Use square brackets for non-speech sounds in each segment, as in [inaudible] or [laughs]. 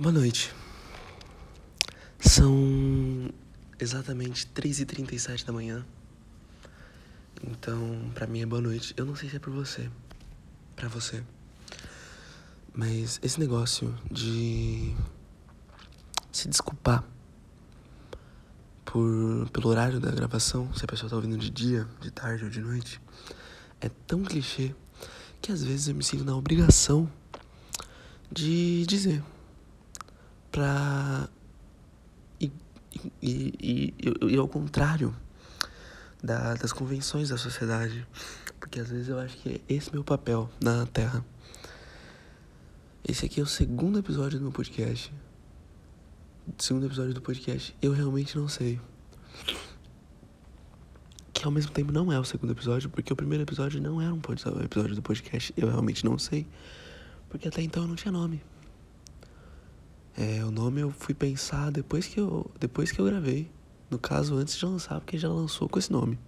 Boa noite. São exatamente 3h37 da manhã. Então, pra mim é boa noite. Eu não sei se é por você. Pra você. Mas esse negócio de se desculpar por, pelo horário da gravação, se a pessoa tá ouvindo de dia, de tarde ou de noite, é tão clichê que às vezes eu me sinto na obrigação de dizer pra. E, e, e, e, e ao contrário da, das convenções da sociedade. Porque às vezes eu acho que é esse meu papel na Terra. Esse aqui é o segundo episódio do meu podcast. Segundo episódio do podcast. Eu realmente não sei. Que ao mesmo tempo não é o segundo episódio, porque o primeiro episódio não era um episódio do podcast. Eu realmente não sei. Porque até então eu não tinha nome. É, o nome eu fui pensar depois que eu, depois que eu gravei. No caso, antes de lançar, porque já lançou com esse nome.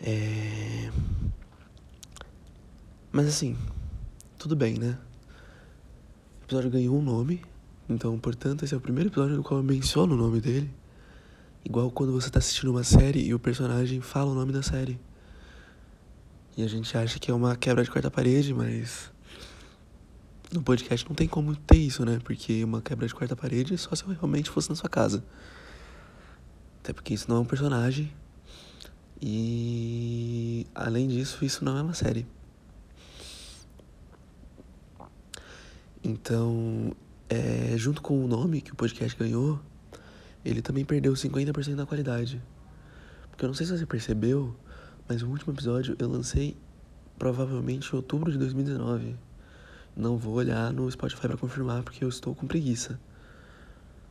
É... Mas assim, tudo bem, né? O episódio ganhou um nome, então, portanto, esse é o primeiro episódio no qual eu menciono o nome dele. Igual quando você tá assistindo uma série e o personagem fala o nome da série. E a gente acha que é uma quebra de quarta parede, mas no podcast não tem como ter isso, né? Porque uma quebra de quarta parede é só se eu realmente fosse na sua casa. Até porque isso não é um personagem. E além disso, isso não é uma série. Então, é, junto com o nome que o podcast ganhou, ele também perdeu 50% da qualidade. Porque eu não sei se você percebeu, mas o último episódio eu lancei provavelmente em outubro de 2019. Não vou olhar no Spotify para confirmar porque eu estou com preguiça.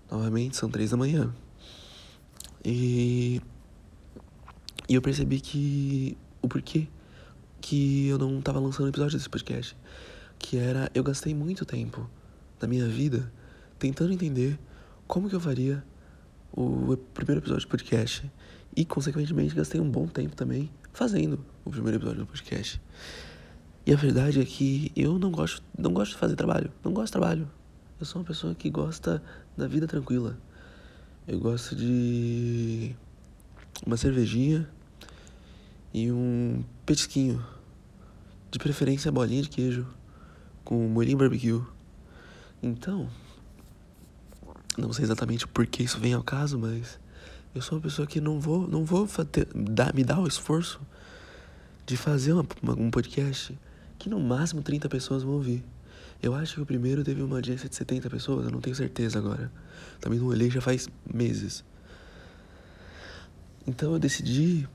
Novamente, são três da manhã. E, e eu percebi que o porquê que eu não estava lançando episódio desse podcast, que era eu gastei muito tempo da minha vida tentando entender como que eu faria o primeiro episódio do podcast e consequentemente gastei um bom tempo também fazendo o primeiro episódio do podcast. E a verdade é que eu não gosto, não gosto de fazer trabalho. Não gosto de trabalho. Eu sou uma pessoa que gosta da vida tranquila. Eu gosto de uma cervejinha e um petisquinho. De preferência bolinha de queijo com molhinho barbecue. Então, não sei exatamente por que isso vem ao caso, mas eu sou uma pessoa que não vou, não vou dar, me dar o esforço de fazer uma, uma, um podcast que no máximo 30 pessoas vão ouvir. Eu acho que o primeiro teve uma audiência de 70 pessoas, eu não tenho certeza agora. Também não olhei já faz meses. Então eu decidi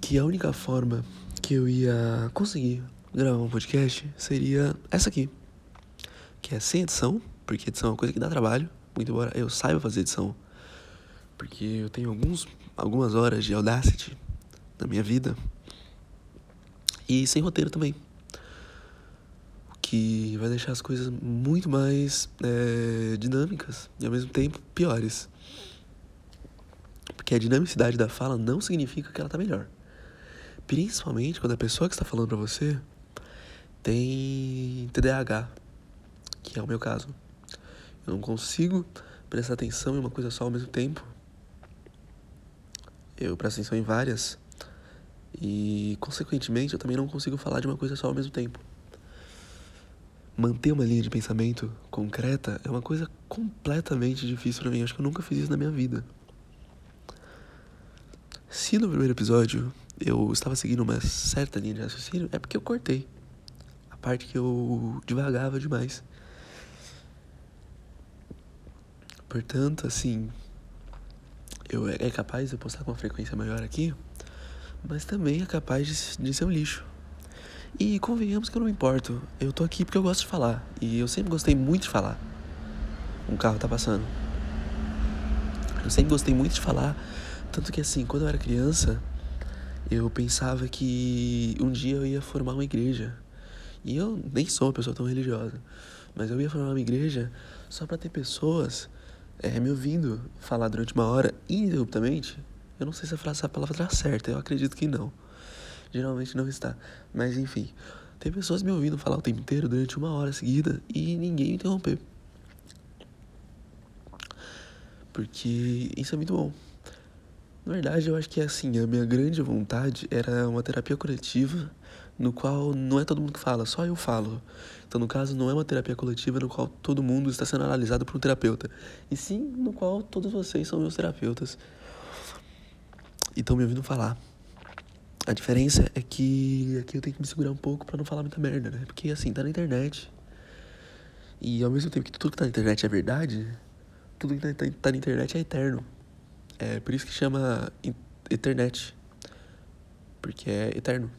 que a única forma que eu ia conseguir gravar um podcast seria essa aqui. Que é sem edição, porque edição é uma coisa que dá trabalho, muito embora eu saiba fazer edição. Porque eu tenho alguns, algumas horas de Audacity na minha vida. E sem roteiro também que vai deixar as coisas muito mais é, dinâmicas e ao mesmo tempo piores. Porque a dinamicidade da fala não significa que ela tá melhor. Principalmente quando a pessoa que está falando para você tem TDAH, que é o meu caso. Eu não consigo prestar atenção em uma coisa só ao mesmo tempo. Eu presto atenção em várias. E, consequentemente, eu também não consigo falar de uma coisa só ao mesmo tempo manter uma linha de pensamento concreta é uma coisa completamente difícil para mim. Acho que eu nunca fiz isso na minha vida. Se no primeiro episódio eu estava seguindo uma certa linha de raciocínio, é porque eu cortei a parte que eu divagava demais. Portanto, assim, eu é capaz de postar com uma frequência maior aqui, mas também é capaz de, de ser um lixo. E convenhamos que eu não me importo. Eu tô aqui porque eu gosto de falar. E eu sempre gostei muito de falar. Um carro tá passando. Eu sempre gostei muito de falar. Tanto que assim, quando eu era criança, eu pensava que um dia eu ia formar uma igreja. E eu nem sou uma pessoa tão religiosa. Mas eu ia formar uma igreja só para ter pessoas é, me ouvindo falar durante uma hora ininterruptamente. Eu não sei se a palavra tá certa, eu acredito que não geralmente não está. Mas enfim, ter pessoas me ouvindo falar o tempo inteiro durante uma hora seguida e ninguém me interromper. Porque isso é muito bom. Na verdade, eu acho que é assim, a minha grande vontade era uma terapia coletiva no qual não é todo mundo que fala, só eu falo. Então, no caso, não é uma terapia coletiva no qual todo mundo está sendo analisado por um terapeuta, e sim no qual todos vocês são meus terapeutas e estão me ouvindo falar. A diferença é que aqui eu tenho que me segurar um pouco para não falar muita merda, né? Porque assim, tá na internet. E ao mesmo tempo que tudo que tá na internet é verdade, tudo que tá, tá na internet é eterno. É por isso que chama internet. Porque é eterno.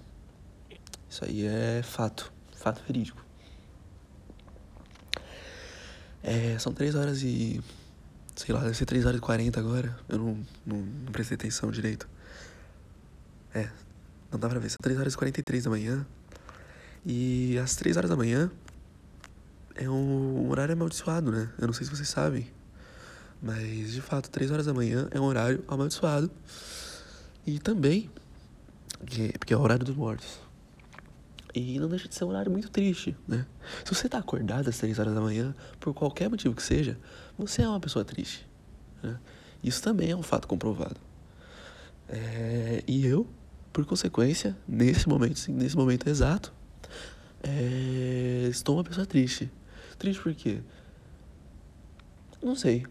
Isso aí é fato. Fato verídico. É, são 3 horas e. Sei lá, deve ser 3 horas e 40 agora. Eu não, não, não prestei atenção direito. É, não dá pra ver, são 3 horas e 43 da manhã. E às 3 horas da manhã é um horário amaldiçoado, né? Eu não sei se vocês sabem. Mas de fato, 3 horas da manhã é um horário amaldiçoado. E também, porque é o horário dos mortos. E não deixa de ser um horário muito triste, né? Se você tá acordado às 3 horas da manhã, por qualquer motivo que seja, você é uma pessoa triste. Né? Isso também é um fato comprovado. É, e eu, por consequência, nesse momento, nesse momento exato, é, estou uma pessoa triste. Triste por quê? Não sei.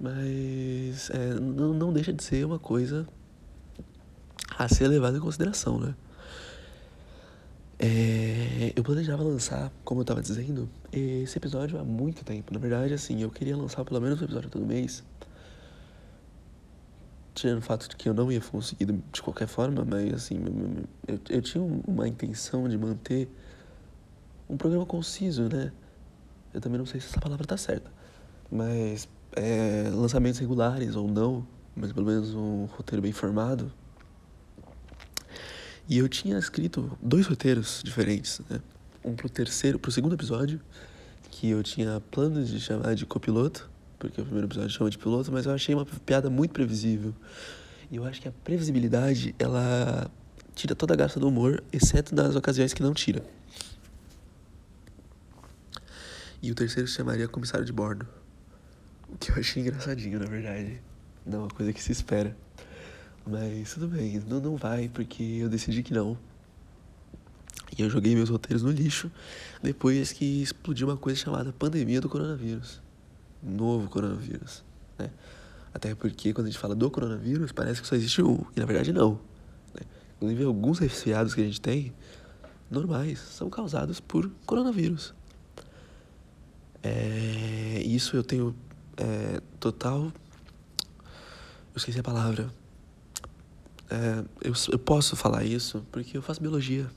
Mas é, não, não deixa de ser uma coisa a ser levada em consideração, né? É, eu planejava lançar, como eu estava dizendo, esse episódio há muito tempo. Na verdade, assim, eu queria lançar pelo menos um episódio todo mês tirando o fato de que eu não ia conseguir de qualquer forma, mas assim, eu, eu tinha uma intenção de manter um programa conciso, né? Eu também não sei se essa palavra tá certa, mas é, lançamentos regulares ou não, mas pelo menos um roteiro bem formado. E eu tinha escrito dois roteiros diferentes, né? Um pro terceiro, pro segundo episódio, que eu tinha planos de chamar de copiloto, porque o primeiro episódio chama de piloto, mas eu achei uma piada muito previsível. E eu acho que a previsibilidade, ela tira toda a graça do humor, exceto nas ocasiões que não tira. E o terceiro se chamaria Comissário de Bordo. O que eu achei engraçadinho, na verdade. Não é uma coisa que se espera. Mas tudo bem, não, não vai, porque eu decidi que não. E eu joguei meus roteiros no lixo depois que explodiu uma coisa chamada pandemia do coronavírus novo coronavírus, né? Até porque quando a gente fala do coronavírus, parece que só existe um, e na verdade não. Né? Inclusive, alguns resfriados que a gente tem, normais, são causados por coronavírus. É, isso eu tenho é, total. Eu esqueci a palavra. É, eu, eu posso falar isso porque eu faço biologia.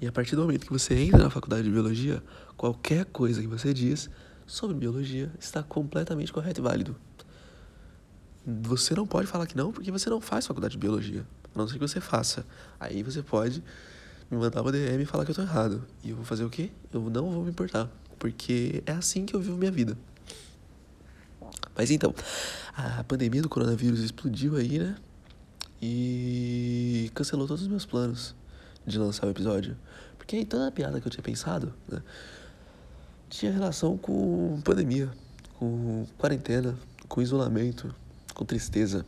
E a partir do momento que você entra na faculdade de biologia, qualquer coisa que você diz sobre biologia está completamente correto e válido. Você não pode falar que não porque você não faz faculdade de biologia. A não ser que você faça. Aí você pode me mandar uma DM e falar que eu tô errado. E eu vou fazer o quê? Eu não vou me importar. Porque é assim que eu vivo minha vida. Mas então, a pandemia do coronavírus explodiu aí, né? E cancelou todos os meus planos de lançar o episódio. Porque aí toda a piada que eu tinha pensado, né? Tinha relação com pandemia, com quarentena, com isolamento, com tristeza,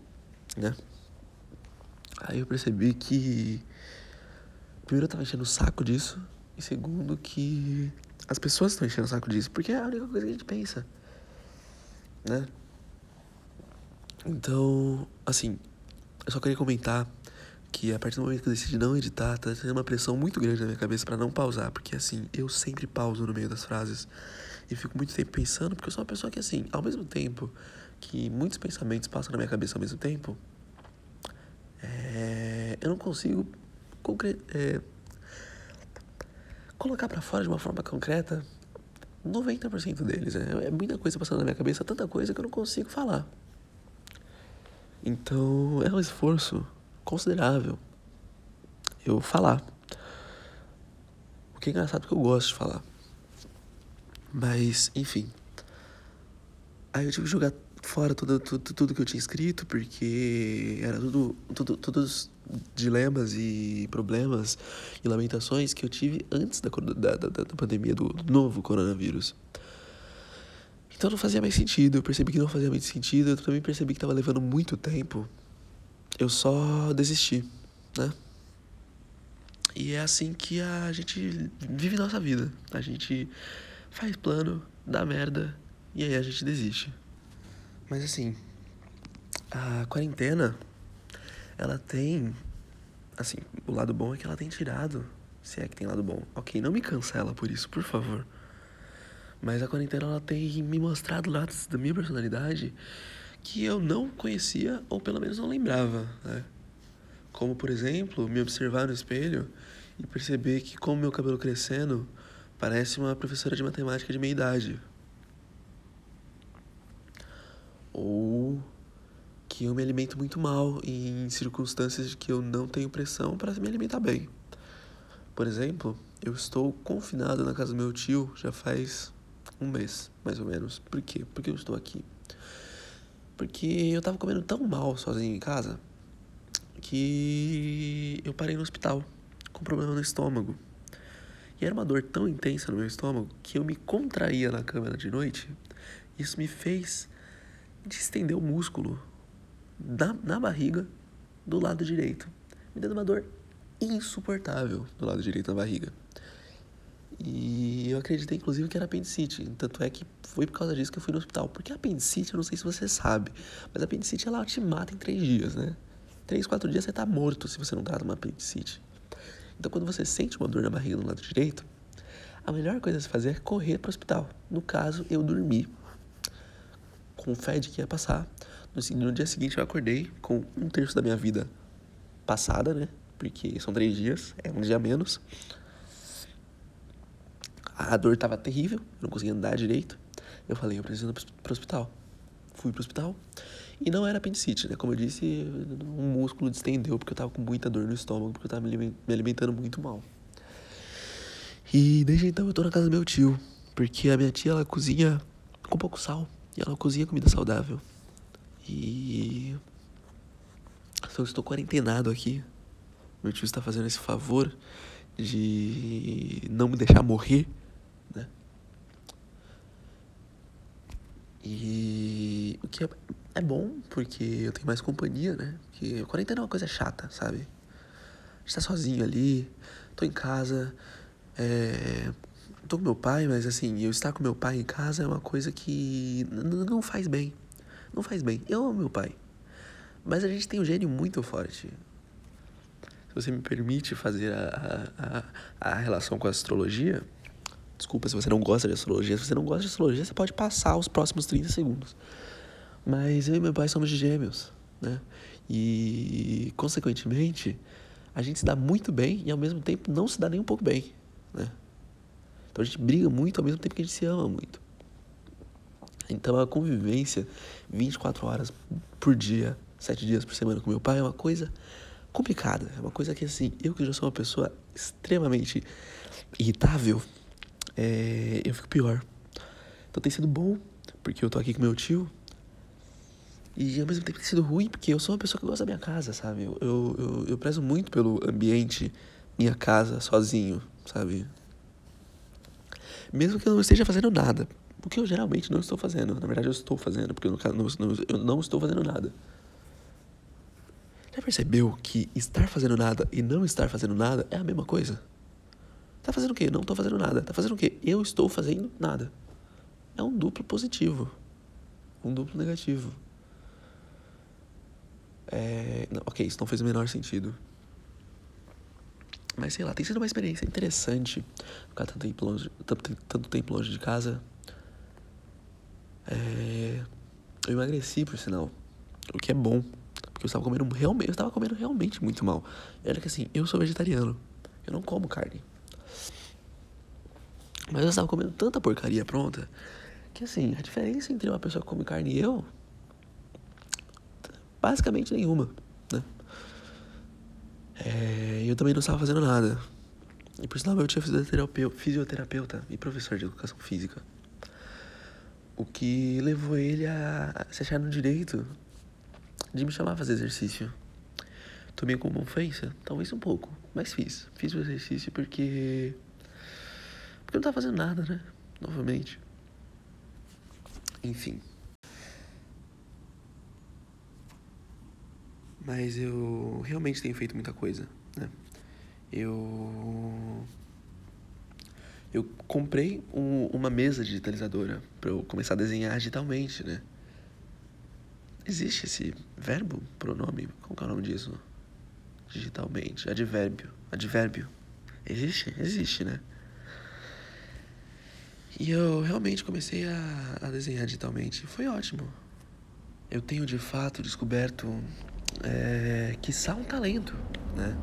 né? Aí eu percebi que primeiro eu tava enchendo o saco disso e segundo que as pessoas estão enchendo o saco disso, porque é a única coisa que a gente pensa, né? Então, assim, eu só queria comentar que a partir do momento que eu decidi não editar, tá tendo uma pressão muito grande na minha cabeça para não pausar, porque assim, eu sempre pauso no meio das frases e fico muito tempo pensando, porque eu sou uma pessoa que assim, ao mesmo tempo que muitos pensamentos passam na minha cabeça ao mesmo tempo, é, eu não consigo é, colocar para fora de uma forma concreta 90% deles. Né? É muita coisa passando na minha cabeça, tanta coisa que eu não consigo falar. Então, é um esforço considerável eu falar. O que é engraçado porque eu gosto de falar. Mas, enfim. Aí eu tive que jogar fora tudo, tudo, tudo que eu tinha escrito, porque era tudo, tudo, todos dilemas e problemas e lamentações que eu tive antes da, da, da, da pandemia do, do novo coronavírus. Então não fazia mais sentido, eu percebi que não fazia mais sentido, eu também percebi que estava levando muito tempo. Eu só desisti, né? E é assim que a gente vive nossa vida. A gente faz plano, dá merda e aí a gente desiste. Mas assim, a quarentena ela tem assim, o lado bom é que ela tem tirado, se é que tem lado bom. OK, não me cancela por isso, por favor. Mas a quarentena ela tem me mostrado lados da minha personalidade que eu não conhecia ou pelo menos não lembrava, né? Como, por exemplo, me observar no espelho e perceber que com meu cabelo crescendo, parece uma professora de matemática de meia idade. Ou que eu me alimento muito mal em circunstâncias de que eu não tenho pressão para me alimentar bem. Por exemplo, eu estou confinado na casa do meu tio já faz um mês, mais ou menos. Por quê? Porque eu estou aqui. Porque eu tava comendo tão mal sozinho em casa que eu parei no hospital com problema no estômago. E era uma dor tão intensa no meu estômago que eu me contraía na câmera de noite. Isso me fez distender o músculo na, na barriga do lado direito, me dando uma dor insuportável do lado direito da barriga. E eu acreditei, inclusive, que era apendicite. Tanto é que foi por causa disso que eu fui no hospital. Porque a apendicite, eu não sei se você sabe, mas a apendicite ela te mata em três dias, né? Três, quatro dias você tá morto se você não trata uma apendicite. Então, quando você sente uma dor na barriga do lado direito, a melhor coisa a se fazer é correr para o hospital. No caso, eu dormi com fé de que ia passar. No, no dia seguinte, eu acordei com um terço da minha vida passada, né? Porque são três dias, é um dia menos. A dor estava terrível, eu não conseguia andar direito. Eu falei, eu preciso ir pro hospital. Fui pro hospital. E não era apendicite, né? Como eu disse, um músculo distendeu porque eu tava com muita dor no estômago, porque eu tava me alimentando muito mal. E desde então eu tô na casa do meu tio, porque a minha tia ela cozinha com pouco sal e ela cozinha comida saudável. E eu estou quarentenado aqui. Meu tio está fazendo esse favor de não me deixar morrer né? E o que é, é bom, porque eu tenho mais companhia, né? Porque quarentena é uma coisa chata, sabe? A gente tá sozinho ali, tô em casa, é, tô com meu pai, mas assim, eu estar com meu pai em casa é uma coisa que não faz bem. Não faz bem. Eu amo meu pai. Mas a gente tem um gênio muito forte. Se você me permite fazer a, a, a, relação com a astrologia, Desculpa se você não gosta de astrologia. Se você não gosta de astrologia, você pode passar os próximos 30 segundos. Mas eu e meu pai somos de gêmeos, né? E, consequentemente, a gente se dá muito bem e ao mesmo tempo não se dá nem um pouco bem, né? Então a gente briga muito ao mesmo tempo que a gente se ama muito. Então a convivência 24 horas por dia, 7 dias por semana com meu pai é uma coisa complicada. É uma coisa que, assim, eu que já sou uma pessoa extremamente irritável, é, eu fico pior. Então tem sido bom, porque eu tô aqui com meu tio. E ao mesmo tempo tem sido ruim, porque eu sou uma pessoa que gosta da minha casa, sabe? Eu, eu, eu, eu prezo muito pelo ambiente, minha casa, sozinho, sabe? Mesmo que eu não esteja fazendo nada. O que eu geralmente não estou fazendo. Na verdade, eu estou fazendo, porque no caso não, eu não estou fazendo nada. Já percebeu que estar fazendo nada e não estar fazendo nada é a mesma coisa? Tá fazendo o quê? Não tô fazendo nada. Tá fazendo o quê? Eu estou fazendo nada. É um duplo positivo. Um duplo negativo. É... Não, ok, isso não fez o menor sentido. Mas sei lá, tem sido uma experiência interessante ficar tanto tempo longe, tanto, tanto tempo longe de casa. É... Eu emagreci, por sinal. O que é bom. Porque eu estava comendo realmente. Eu estava comendo realmente muito mal. Era que assim, eu sou vegetariano. Eu não como carne. Mas eu estava comendo tanta porcaria pronta que assim, a diferença entre uma pessoa que come carne e eu basicamente nenhuma, né? É, eu também não estava fazendo nada. E por sinal, tio é fisioterapeuta, fisioterapeuta e professor de educação física. O que levou ele a se achar no direito de me chamar a fazer exercício. Tomei como ofensa? Talvez um pouco, mas fiz. Fiz o exercício porque. Porque eu não tava fazendo nada, né? Novamente. Enfim. Mas eu realmente tenho feito muita coisa, né? Eu. Eu comprei um, uma mesa digitalizadora para eu começar a desenhar digitalmente, né? Existe esse verbo, pronome, como é o nome disso? Digitalmente, advérbio, advérbio. Existe? Existe, né? E eu realmente comecei a, a desenhar digitalmente. Foi ótimo. Eu tenho de fato descoberto é, que só um talento, né?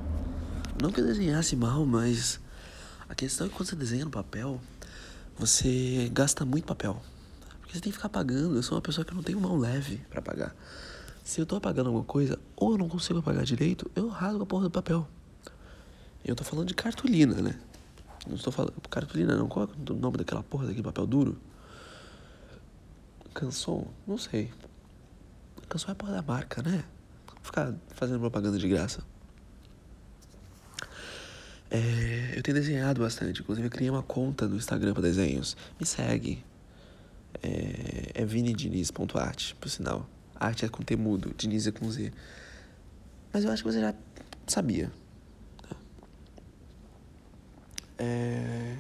Não que eu desenhasse mal, mas a questão é que quando você desenha no papel, você gasta muito papel. Porque você tem que ficar apagando. Eu sou uma pessoa que não tem mão leve para apagar. Se eu tô apagando alguma coisa, ou eu não consigo apagar direito, eu rasgo a porra do papel. Eu tô falando de cartolina, né? Não estou falando. Cartolina não. Qual é o nome daquela porra daquele papel duro? Canção? Não sei. Canção é a porra da marca, né? Ficar fazendo propaganda de graça. É, eu tenho desenhado bastante. Inclusive, eu criei uma conta no Instagram para desenhos. Me segue. É, é vinidiniz.art, por sinal. Arte é com T mudo, Diniz é com Z. Mas eu acho que você já sabia. É...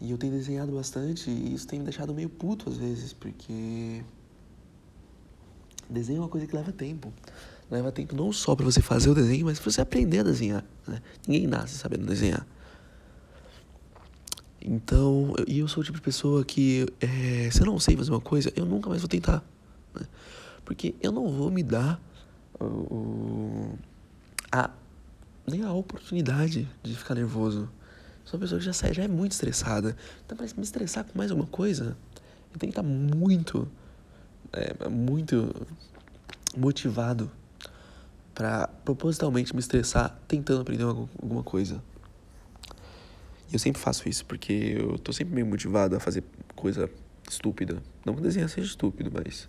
E eu tenho desenhado bastante e isso tem me deixado meio puto às vezes, porque desenho é uma coisa que leva tempo. Leva tempo não só para você fazer o desenho, mas para você aprender a desenhar. Né? Ninguém nasce sabendo desenhar. Então, e eu sou o tipo de pessoa que, é, se eu não sei fazer uma coisa, eu nunca mais vou tentar. Né? Porque eu não vou me dar uh, a, nem a oportunidade de ficar nervoso. Sou uma pessoa que já, sai, já é muito estressada. Então, para me estressar com mais alguma coisa, eu tenho que estar muito, é, muito motivado para propositalmente me estressar tentando aprender uma, alguma coisa. E eu sempre faço isso porque eu tô sempre meio motivado a fazer coisa estúpida. Não que desenhar seja estúpido, mas.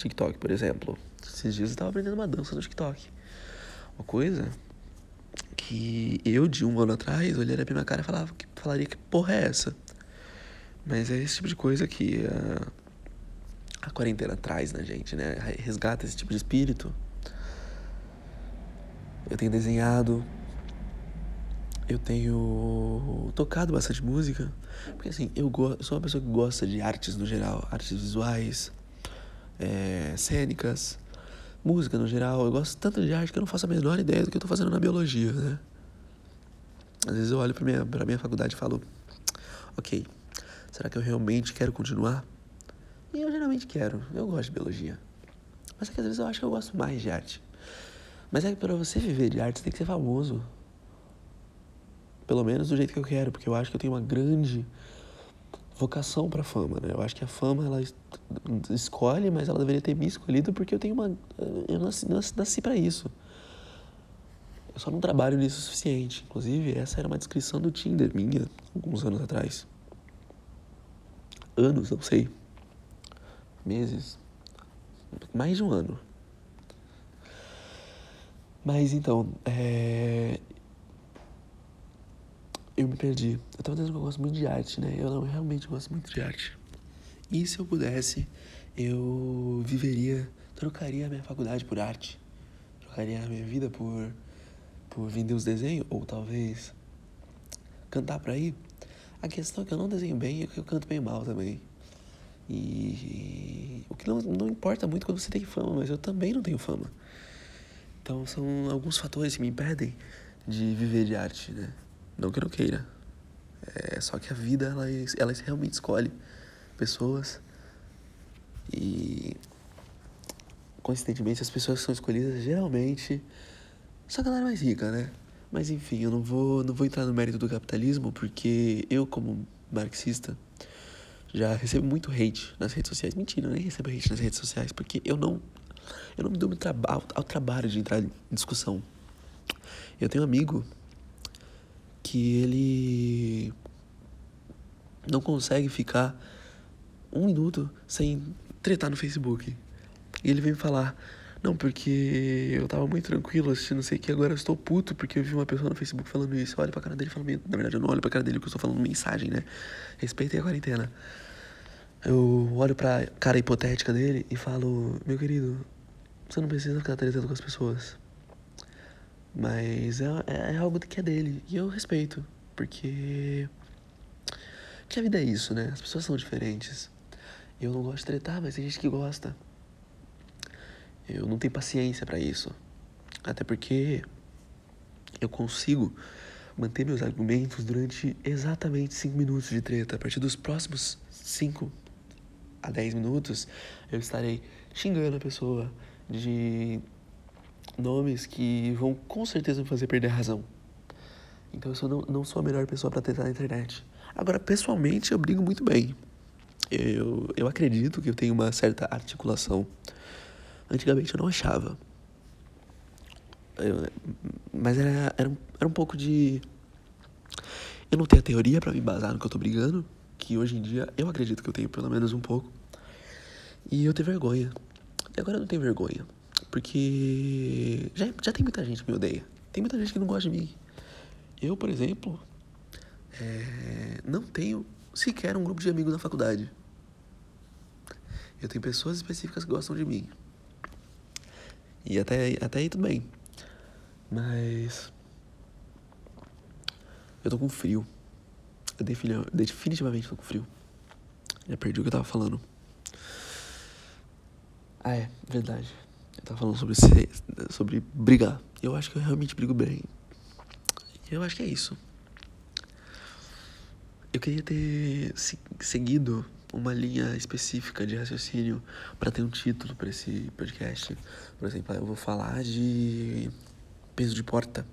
TikTok, por exemplo. Esses dias eu tava aprendendo uma dança no TikTok. Uma coisa que eu, de um ano atrás, olharia pra minha cara e falava, falaria que porra é essa? Mas é esse tipo de coisa que a, a quarentena traz na gente, né? Resgata esse tipo de espírito. Eu tenho desenhado, eu tenho tocado bastante música, porque assim, eu, eu sou uma pessoa que gosta de artes no geral, artes visuais, é, cênicas, música no geral. Eu gosto tanto de arte que eu não faço a menor ideia do que eu tô fazendo na biologia, né? Às vezes eu olho pra minha, pra minha faculdade e falo, ok, será que eu realmente quero continuar? E eu geralmente quero, eu gosto de biologia. Mas é que às vezes eu acho que eu gosto mais de arte. Mas é que pra você viver de arte você tem que ser famoso. Pelo menos do jeito que eu quero, porque eu acho que eu tenho uma grande vocação para fama, né? Eu acho que a fama ela escolhe, mas ela deveria ter me escolhido porque eu tenho uma eu nasci, nasci, para isso. Eu só não trabalho nisso o suficiente. Inclusive, essa era uma descrição do Tinder minha alguns anos atrás. Anos, não sei. Meses. Mais de um ano. Mas então, é, eu me perdi. Eu tava dizendo que eu gosto muito de arte, né? Eu não, eu realmente gosto muito de arte. E se eu pudesse, eu viveria, trocaria a minha faculdade por arte. Trocaria a minha vida por, por vender os desenhos, ou talvez cantar pra ir. A questão é que eu não desenho bem e que eu canto bem mal também. E o que não, não importa muito quando você tem fama, mas eu também não tenho fama. Então são alguns fatores que me impedem de viver de arte, né? Não que eu não queira. É só que a vida, ela, ela realmente escolhe pessoas. E coincidentemente as pessoas que são escolhidas geralmente são a galera mais rica, né? Mas enfim, eu não vou, não vou entrar no mérito do capitalismo porque eu, como marxista, já recebo muito hate nas redes sociais. Mentira, eu nem recebo hate nas redes sociais porque eu não, eu não me dou ao, ao trabalho de entrar em discussão. Eu tenho um amigo que ele não consegue ficar um minuto sem tretar no Facebook. E ele me falar: Não, porque eu tava muito tranquilo assistindo sei que, agora eu estou puto porque eu vi uma pessoa no Facebook falando isso. Olha pra cara dele e fala, na verdade eu não olho pra cara dele porque eu estou falando mensagem, né? Respeitem a quarentena. Eu olho pra cara hipotética dele e falo, meu querido, você não precisa ficar tretando com as pessoas. Mas é, é, é algo que é dele. E eu respeito. Porque. Que a vida é isso, né? As pessoas são diferentes. Eu não gosto de tretar, mas tem gente que gosta. Eu não tenho paciência para isso. Até porque eu consigo manter meus argumentos durante exatamente 5 minutos de treta. A partir dos próximos 5 a 10 minutos, eu estarei xingando a pessoa de nomes que vão com certeza me fazer perder a razão. Então eu sou, não, não sou a melhor pessoa para tentar na internet. Agora, pessoalmente, eu brigo muito bem. Eu, eu acredito que eu tenho uma certa articulação. Antigamente eu não achava. Eu, mas era, era, um, era um pouco de. Eu não tenho a teoria para me embasar no que eu tô brigando, que hoje em dia eu acredito que eu tenho pelo menos um pouco. E eu tenho vergonha. E agora eu não tenho vergonha. Porque já, já tem muita gente que me odeia. Tem muita gente que não gosta de mim. Eu, por exemplo, é, não tenho sequer um grupo de amigos na faculdade. Eu tenho pessoas específicas que gostam de mim. E até, até aí tudo bem. Mas. Eu tô com frio. Eu definitivamente tô com frio. Já perdi o que eu tava falando. Ah, é, verdade. Eu tava falando sobre, ser, sobre brigar. Eu acho que eu realmente brigo bem. Eu acho que é isso. Eu queria ter seguido uma linha específica de raciocínio para ter um título para esse podcast. Por exemplo, eu vou falar de peso de porta.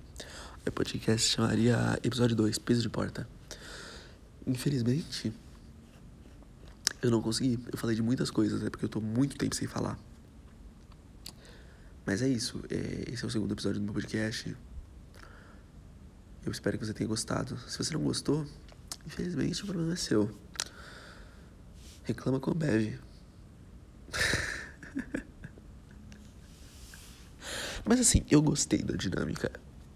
O podcast chamaria episódio 2, peso de porta. Infelizmente, eu não consegui. Eu falei de muitas coisas, é porque eu tô muito tempo sem falar. Mas é isso. É, esse é o segundo episódio do meu podcast. Eu espero que você tenha gostado. Se você não gostou, infelizmente o problema é seu. Reclama com o Bev. [laughs] Mas assim, eu gostei da dinâmica.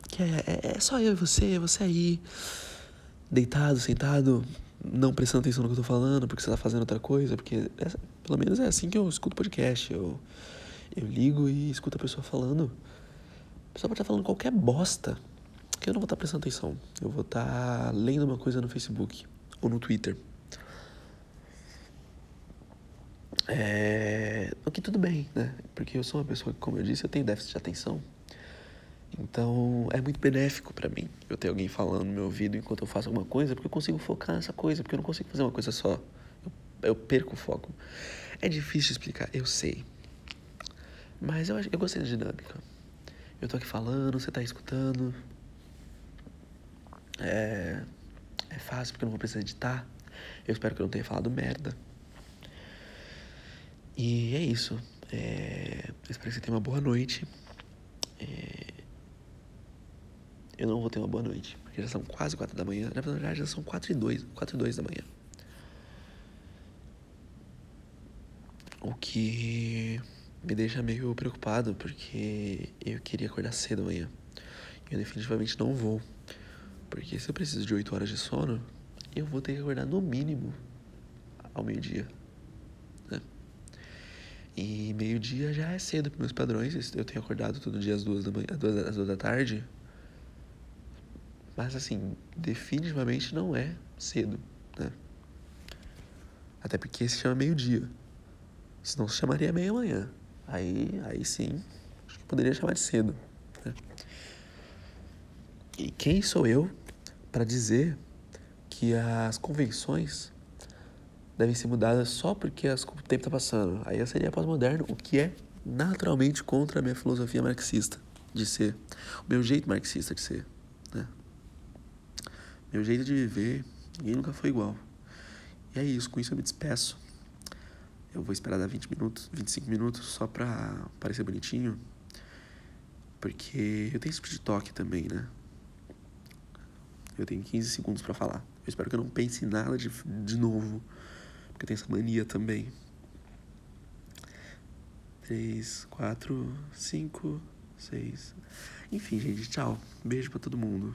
Que é, é, é, só eu e você, você aí, deitado, sentado, não prestando atenção no que eu tô falando, porque você tá fazendo outra coisa, porque é, pelo menos é assim que eu escuto podcast. Eu eu ligo e escuto a pessoa falando. A pessoa pode estar falando qualquer bosta. Que eu não vou estar prestando atenção. Eu vou estar lendo uma coisa no Facebook ou no Twitter. É... O que tudo bem, né? Porque eu sou uma pessoa que, como eu disse, eu tenho déficit de atenção. Então é muito benéfico para mim eu ter alguém falando no meu ouvido enquanto eu faço alguma coisa, porque eu consigo focar nessa coisa, porque eu não consigo fazer uma coisa só. Eu, eu perco o foco. É difícil explicar, eu sei. Mas eu, eu gostei da dinâmica. Eu tô aqui falando, você tá escutando. É, é fácil porque eu não vou precisar editar. Eu espero que eu não tenha falado merda. E é isso. É, eu espero que você tenha uma boa noite. É, eu não vou ter uma boa noite, porque já são quase quatro da manhã. Na verdade, já são quatro e dois, quatro e dois da manhã. O que me deixa meio preocupado porque eu queria acordar cedo amanhã. Eu definitivamente não vou. Porque se eu preciso de 8 horas de sono, eu vou ter que acordar no mínimo ao meio-dia. Né? E meio-dia já é cedo para meus padrões. Eu tenho acordado todo dia às duas da manhã, às duas, às duas da tarde. Mas assim, definitivamente não é cedo, né? Até porque se chama meio-dia. Senão se chamaria meia-manhã. Aí, aí sim, acho que poderia chamar de cedo. Né? E quem sou eu para dizer que as convenções devem ser mudadas só porque as, o tempo está passando? Aí eu seria pós-moderno, o que é naturalmente contra a minha filosofia marxista de ser, o meu jeito marxista de ser, né? Meu jeito de viver, ninguém nunca foi igual. E é isso, com isso eu me despeço. Eu vou esperar dar 20 minutos, 25 minutos só pra parecer bonitinho. Porque eu tenho esse tipo de toque também, né? Eu tenho 15 segundos para falar. Eu espero que eu não pense em nada de, de novo. Porque eu tenho essa mania também. três, quatro, cinco, seis. Enfim, gente, tchau. Beijo pra todo mundo.